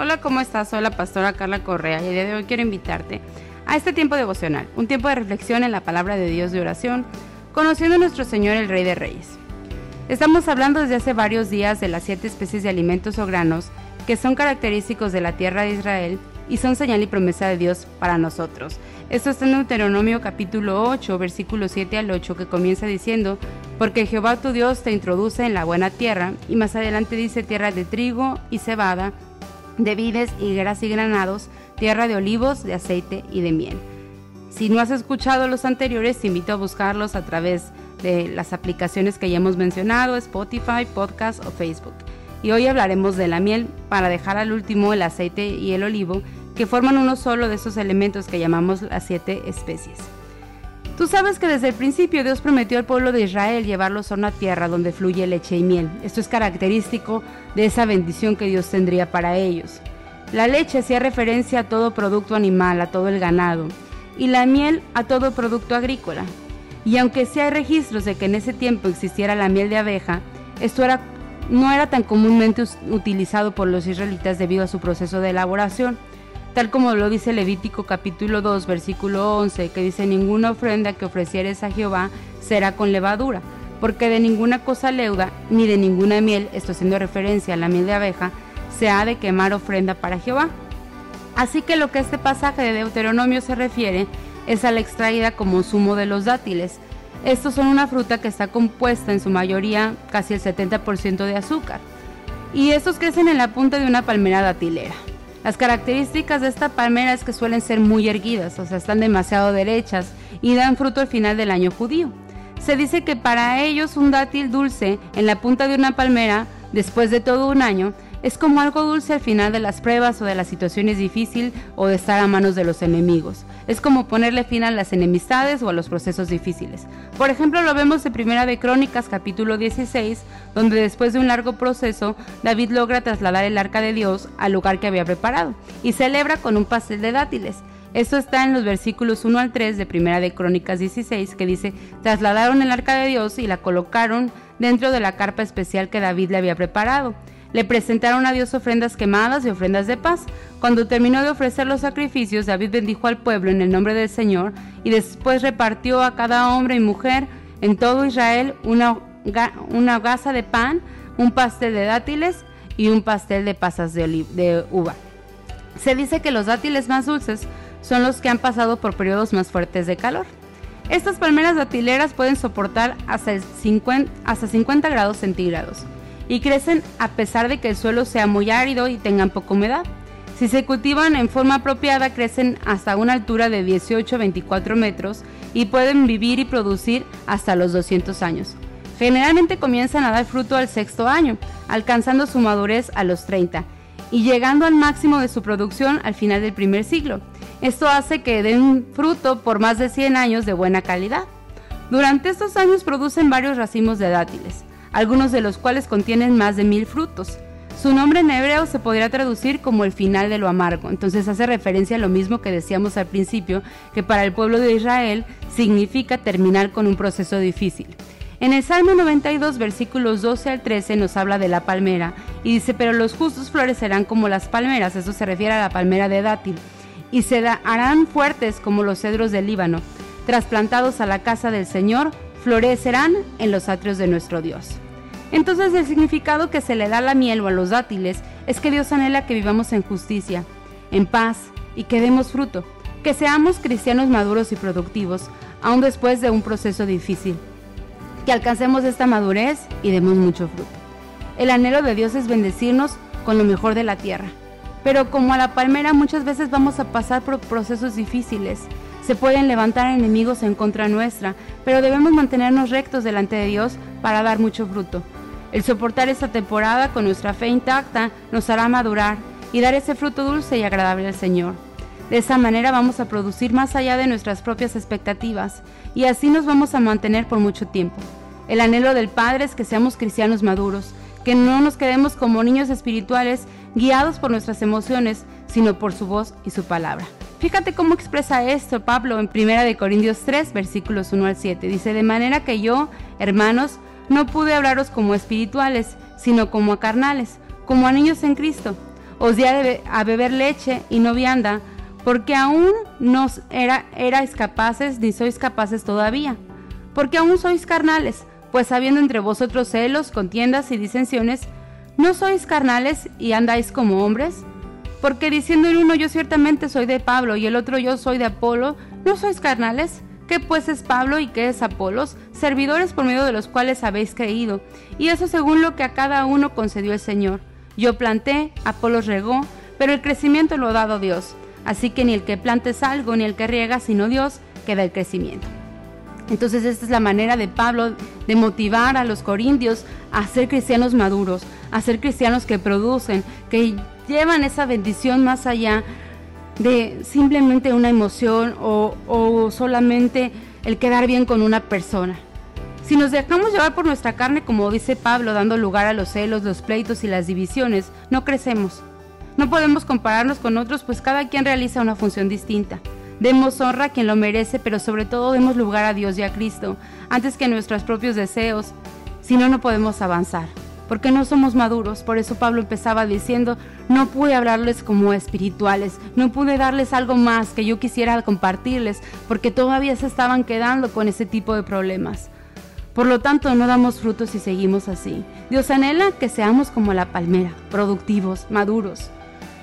Hola, ¿cómo estás? Soy la pastora Carla Correa y el día de hoy quiero invitarte a este tiempo devocional, un tiempo de reflexión en la palabra de Dios de oración, conociendo a nuestro Señor el Rey de Reyes. Estamos hablando desde hace varios días de las siete especies de alimentos o granos que son característicos de la tierra de Israel y son señal y promesa de Dios para nosotros. Esto está en Deuteronomio capítulo 8, versículo 7 al 8, que comienza diciendo, porque Jehová tu Dios te introduce en la buena tierra, y más adelante dice tierra de trigo y cebada, de vides, higueras y granados, tierra de olivos, de aceite y de miel. Si no has escuchado los anteriores, te invito a buscarlos a través de las aplicaciones que ya hemos mencionado, Spotify, Podcast o Facebook. Y hoy hablaremos de la miel para dejar al último el aceite y el olivo, que forman uno solo de esos elementos que llamamos las siete especies. Tú sabes que desde el principio Dios prometió al pueblo de Israel llevarlos a una tierra donde fluye leche y miel. Esto es característico de esa bendición que Dios tendría para ellos. La leche hacía referencia a todo producto animal, a todo el ganado, y la miel a todo producto agrícola. Y aunque sí hay registros de que en ese tiempo existiera la miel de abeja, esto era, no era tan comúnmente utilizado por los israelitas debido a su proceso de elaboración tal como lo dice Levítico capítulo 2 versículo 11, que dice ninguna ofrenda que ofrecieres a Jehová será con levadura, porque de ninguna cosa leuda ni de ninguna miel, esto haciendo referencia a la miel de abeja, se ha de quemar ofrenda para Jehová. Así que lo que este pasaje de Deuteronomio se refiere es a la extraída como zumo de los dátiles. Estos son una fruta que está compuesta en su mayoría casi el 70% de azúcar. Y estos crecen en la punta de una palmera datilera. Las características de esta palmera es que suelen ser muy erguidas, o sea, están demasiado derechas y dan fruto al final del año judío. Se dice que para ellos un dátil dulce en la punta de una palmera, después de todo un año, es como algo dulce al final de las pruebas o de las situaciones difíciles o de estar a manos de los enemigos. Es como ponerle fin a las enemistades o a los procesos difíciles. Por ejemplo, lo vemos en Primera de Crónicas capítulo 16, donde después de un largo proceso, David logra trasladar el arca de Dios al lugar que había preparado y celebra con un pastel de dátiles. Esto está en los versículos 1 al 3 de Primera de Crónicas 16, que dice, trasladaron el arca de Dios y la colocaron dentro de la carpa especial que David le había preparado. Le presentaron a Dios ofrendas quemadas y ofrendas de paz. Cuando terminó de ofrecer los sacrificios, David bendijo al pueblo en el nombre del Señor y después repartió a cada hombre y mujer en todo Israel una, una gasa de pan, un pastel de dátiles y un pastel de pasas de, uva. Se dice que los dátiles más dulces son los que han pasado por periodos más fuertes de calor. Estas palmeras datileras pueden soportar hasta 50, hasta 50 grados centígrados y crecen a pesar de que el suelo sea muy árido y tengan poca humedad. Si se cultivan en forma apropiada, crecen hasta una altura de 18-24 metros y pueden vivir y producir hasta los 200 años. Generalmente comienzan a dar fruto al sexto año, alcanzando su madurez a los 30 y llegando al máximo de su producción al final del primer siglo. Esto hace que den fruto por más de 100 años de buena calidad. Durante estos años producen varios racimos de dátiles algunos de los cuales contienen más de mil frutos. Su nombre en hebreo se podría traducir como el final de lo amargo, entonces hace referencia a lo mismo que decíamos al principio, que para el pueblo de Israel significa terminar con un proceso difícil. En el Salmo 92, versículos 12 al 13, nos habla de la palmera y dice, pero los justos florecerán como las palmeras, eso se refiere a la palmera de dátil, y se harán fuertes como los cedros del Líbano, trasplantados a la casa del Señor, florecerán en los atrios de nuestro Dios. Entonces el significado que se le da a la miel o a los dátiles es que Dios anhela que vivamos en justicia, en paz y que demos fruto, que seamos cristianos maduros y productivos, aun después de un proceso difícil, que alcancemos esta madurez y demos mucho fruto. El anhelo de Dios es bendecirnos con lo mejor de la tierra, pero como a la palmera muchas veces vamos a pasar por procesos difíciles, se pueden levantar enemigos en contra nuestra, pero debemos mantenernos rectos delante de Dios para dar mucho fruto. El soportar esta temporada con nuestra fe intacta nos hará madurar y dar ese fruto dulce y agradable al Señor. De esa manera vamos a producir más allá de nuestras propias expectativas y así nos vamos a mantener por mucho tiempo. El anhelo del Padre es que seamos cristianos maduros, que no nos quedemos como niños espirituales guiados por nuestras emociones, sino por su voz y su palabra. Fíjate cómo expresa esto Pablo en 1 Corintios 3, versículos 1 al 7. Dice, de manera que yo, hermanos, no pude hablaros como espirituales, sino como a carnales, como a niños en Cristo. os di a beber leche y no vianda, porque aún no era, erais capaces ni sois capaces todavía, porque aún sois carnales, pues habiendo entre vosotros celos, contiendas y disensiones, ¿no sois carnales y andáis como hombres? Porque diciendo el uno yo ciertamente soy de Pablo y el otro yo soy de Apolo, ¿no sois carnales? ¿Qué pues es Pablo y qué es Apolos? Servidores por medio de los cuales habéis creído, y eso según lo que a cada uno concedió el Señor. Yo planté, Apolos regó, pero el crecimiento lo ha dado Dios. Así que ni el que plante es algo, ni el que riega, sino Dios, que da el crecimiento. Entonces esta es la manera de Pablo de motivar a los corintios a ser cristianos maduros, a ser cristianos que producen, que llevan esa bendición más allá de simplemente una emoción o, solamente el quedar bien con una persona. Si nos dejamos llevar por nuestra carne, como dice Pablo, dando lugar a los celos, los pleitos y las divisiones, no crecemos. No podemos compararnos con otros, pues cada quien realiza una función distinta. Demos honra a quien lo merece, pero sobre todo demos lugar a Dios y a Cristo, antes que nuestros propios deseos, si no, no podemos avanzar. Porque no somos maduros, por eso Pablo empezaba diciendo, no pude hablarles como espirituales, no pude darles algo más que yo quisiera compartirles, porque todavía se estaban quedando con ese tipo de problemas. Por lo tanto, no damos frutos si seguimos así. Dios anhela que seamos como la palmera, productivos, maduros.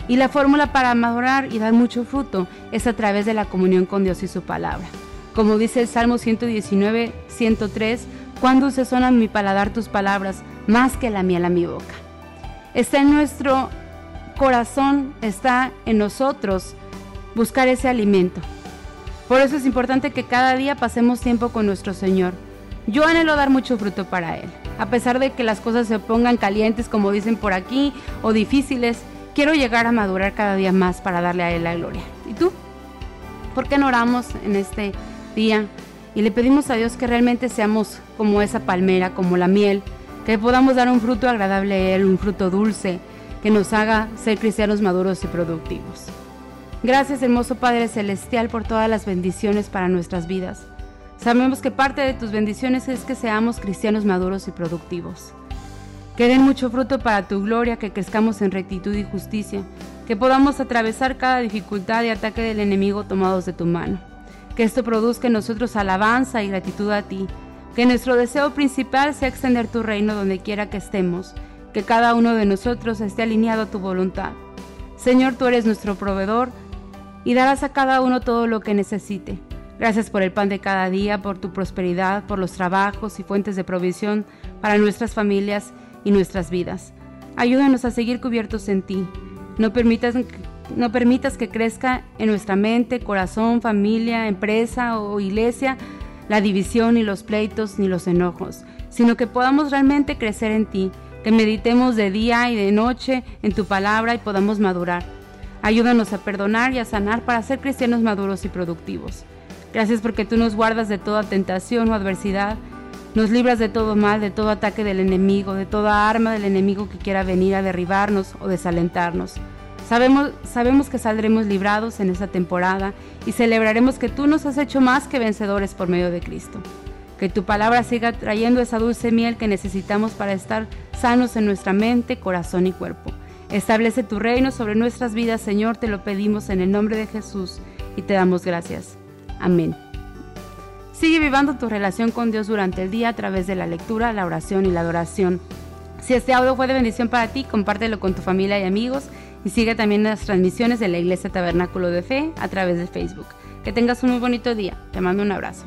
Y la fórmula para madurar y dar mucho fruto es a través de la comunión con Dios y su palabra. Como dice el Salmo 119, 103, cuando se son a mi paladar tus palabras, más que la miel a mi boca. Está en nuestro corazón, está en nosotros buscar ese alimento. Por eso es importante que cada día pasemos tiempo con nuestro Señor. Yo anhelo dar mucho fruto para Él. A pesar de que las cosas se pongan calientes, como dicen por aquí, o difíciles, quiero llegar a madurar cada día más para darle a Él la gloria. ¿Y tú? ¿Por qué no oramos en este día y le pedimos a Dios que realmente seamos como esa palmera, como la miel, que podamos dar un fruto agradable a Él, un fruto dulce, que nos haga ser cristianos maduros y productivos? Gracias, hermoso Padre Celestial, por todas las bendiciones para nuestras vidas. Sabemos que parte de tus bendiciones es que seamos cristianos maduros y productivos que den mucho fruto para tu gloria, que crezcamos en rectitud y justicia, que podamos atravesar cada dificultad y ataque del enemigo tomados de tu mano, que esto produzca en nosotros alabanza y gratitud a ti, que nuestro deseo principal sea extender tu reino donde quiera que estemos, que cada uno de nosotros esté alineado a tu voluntad. Señor, tú eres nuestro proveedor y darás a cada uno todo lo que necesite. Gracias por el pan de cada día, por tu prosperidad, por los trabajos y fuentes de provisión para nuestras familias y nuestras vidas. Ayúdanos a seguir cubiertos en ti. No permitas, no permitas que crezca en nuestra mente, corazón, familia, empresa o iglesia la división, ni los pleitos, ni los enojos, sino que podamos realmente crecer en ti, que meditemos de día y de noche en tu palabra y podamos madurar. Ayúdanos a perdonar y a sanar para ser cristianos maduros y productivos. Gracias porque tú nos guardas de toda tentación o adversidad nos libras de todo mal, de todo ataque del enemigo, de toda arma del enemigo que quiera venir a derribarnos o desalentarnos. Sabemos, sabemos que saldremos librados en esta temporada y celebraremos que tú nos has hecho más que vencedores por medio de Cristo. Que tu palabra siga trayendo esa dulce miel que necesitamos para estar sanos en nuestra mente, corazón y cuerpo. Establece tu reino sobre nuestras vidas, Señor, te lo pedimos en el nombre de Jesús y te damos gracias. Amén. Sigue vivando tu relación con Dios durante el día a través de la lectura, la oración y la adoración. Si este audio fue de bendición para ti, compártelo con tu familia y amigos y sigue también las transmisiones de la Iglesia Tabernáculo de Fe a través de Facebook. Que tengas un muy bonito día. Te mando un abrazo.